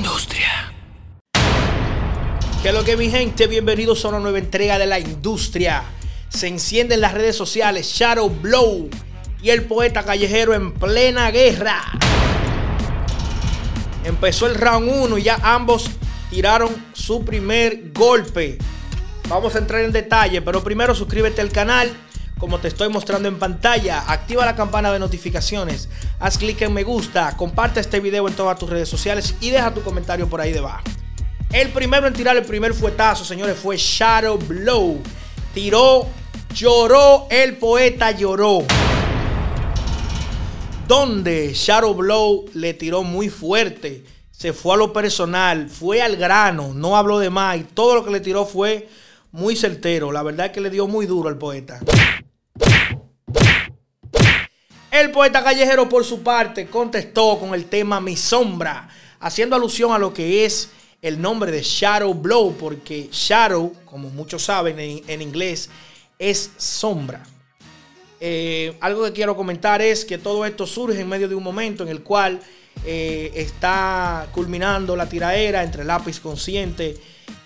industria. ¿Qué es lo que mi gente? Bienvenidos a una nueva entrega de la industria. Se encienden las redes sociales Shadow Blow y el poeta callejero en plena guerra. Empezó el round 1 y ya ambos tiraron su primer golpe. Vamos a entrar en detalle, pero primero suscríbete al canal como te estoy mostrando en pantalla. Activa la campana de notificaciones, haz clic en me gusta, comparte este video en todas tus redes sociales y deja tu comentario por ahí debajo. El primero en tirar el primer fuetazo, señores, fue Shadow Blow. Tiró, lloró, el poeta lloró. Donde Shadow Blow le tiró muy fuerte. Se fue a lo personal, fue al grano, no habló de más y todo lo que le tiró fue muy certero. La verdad es que le dio muy duro al poeta. El poeta callejero, por su parte, contestó con el tema Mi Sombra, haciendo alusión a lo que es el nombre de Shadow Blow, porque Shadow, como muchos saben en, inglés, es sombra. Eh, algo que quiero comentar es que todo esto surge en medio de un momento en el cual eh, está culminando la tiraera entre lápiz consciente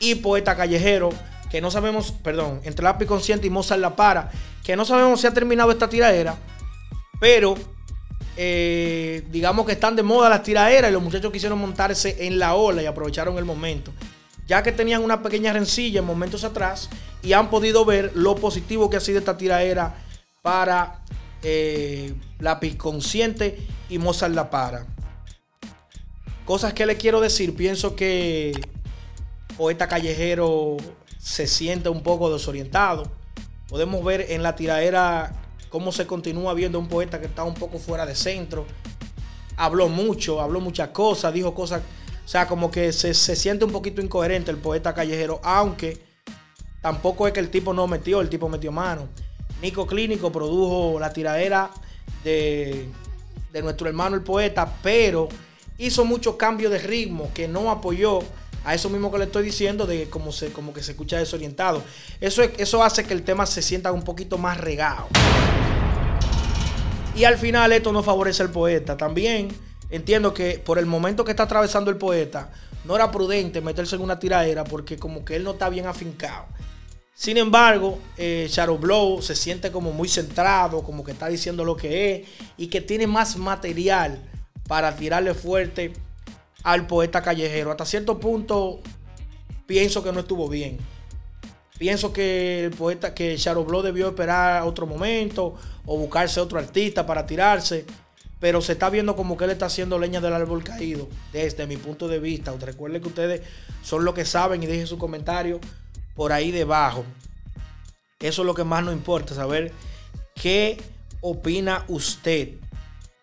y poeta callejero, que no sabemos, perdón, entre lápiz consciente y Mozart La Para, que no sabemos si ha terminado esta tiraera pero eh, digamos que están de moda las tiraderas y los muchachos quisieron montarse en la ola y aprovecharon el momento. Ya que tenían una pequeña rencilla en momentos atrás y han podido ver lo positivo que ha sido esta tiraera para eh, Lápiz Consciente y Mozart La Para. Cosas que le quiero decir, pienso que Poeta Callejero se siente un poco desorientado. Podemos ver en la tiradera cómo se continúa viendo un poeta que está un poco fuera de centro. Habló mucho, habló muchas cosas, dijo cosas, o sea, como que se, siente un poquito incoherente el poeta callejero, aunque tampoco es que el tipo no metió, el tipo metió mano. Nico Clínico produjo la tiradera de, de nuestro hermano el poeta, pero hizo muchos cambios de ritmo que no apoyó a eso mismo que le estoy diciendo de como se como que se escucha desorientado. Eso, eso hace que el tema se sienta un poquito más regado. Y al final esto no favorece al poeta. También entiendo que por el momento que está atravesando el poeta, no era prudente meterse en una tiradera porque como que él no está bien afincado. Sin embargo, eh, Shadow Blow se siente como muy centrado, como que está diciendo lo que es y que tiene más material para tirarle fuerte al poeta callejero. Hasta cierto punto pienso que no estuvo bien. Pienso que el poeta, que Blow debió esperar otro momento o buscarse otro artista para tirarse. Pero se está viendo como que él está haciendo leña del árbol caído, desde mi punto de vista. Recuerden que ustedes son los que saben y dejen su comentario por ahí debajo. Eso es lo que más nos importa, saber qué opina usted.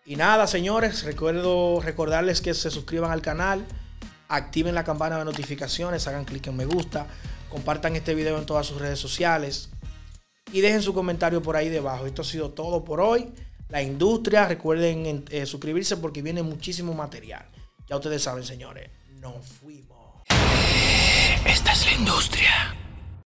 Y nada, señores, recuerdo recordarles que se suscriban al canal, activen la campana de notificaciones, hagan clic en me gusta, compartan este video en todas sus redes sociales y dejen su comentario por ahí debajo. Esto ha sido todo por hoy. La industria, recuerden eh, suscribirse porque viene muchísimo material. Ya ustedes saben, señores, nos fuimos. Esta es la industria.